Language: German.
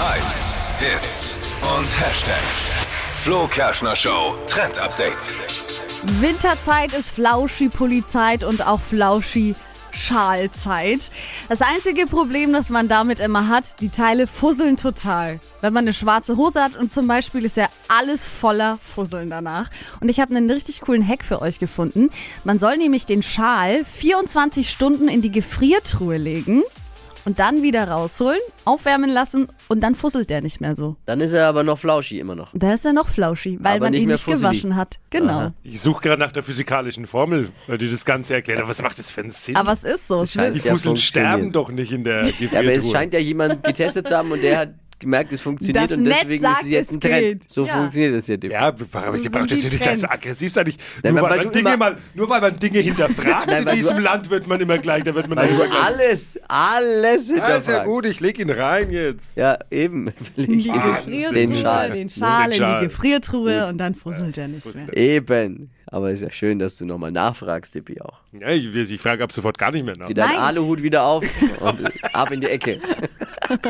Hypes, Hits und Hashtags. Flo Kerschner Show Trend Update. Winterzeit ist Flauschi-Polizeit und auch Flauschi. Schalzeit. Das einzige Problem, das man damit immer hat, die Teile fusseln total. Wenn man eine schwarze Hose hat und zum Beispiel ist ja alles voller Fusseln danach. Und ich habe einen richtig coolen Hack für euch gefunden. Man soll nämlich den Schal 24 Stunden in die Gefriertruhe legen und dann wieder rausholen, aufwärmen lassen und dann fusselt der nicht mehr so. Dann ist er aber noch flauschi immer noch. Da ist er noch flauschi, weil Aber man nicht ihn nicht fusselig. gewaschen hat. Genau. Aha. Ich suche gerade nach der physikalischen Formel, weil die das Ganze erklärt. Aber was macht das für einen Sinn? Aber es ist so. Es scheint die Fusseln sterben doch nicht in der Ja, aber es Gefriertruhe. scheint ja jemand getestet zu haben und der hat gemerkt, es funktioniert Das und Netz deswegen sagt, ist es jetzt es ein Trend. geht. So Ja. funktioniert es ja. Ja, aber So braucht jetzt nicht so aggressiv sein. Ich, Nein, nur, weil weil man Dinge mal, nur weil man Dinge hinterfragt Nein, in diesem Land, wird man immer gleich, da wird man dann immer gleich. alles, alles ist ja hinterfragst. gut, ich leg ihn rein jetzt. Ja, eben. in die. Gefriertruhe, Den Schal. den Schal in die Gefriertruhe und dann fusselt er nicht mehr. Eben. Aber ist ja schön, dass du nochmal nachfragst, Dippi auch. Ja, ich, ich frage ab sofort gar nicht mehr nach. Zieh deinen. Aluhut wieder auf und ab in die Ecke.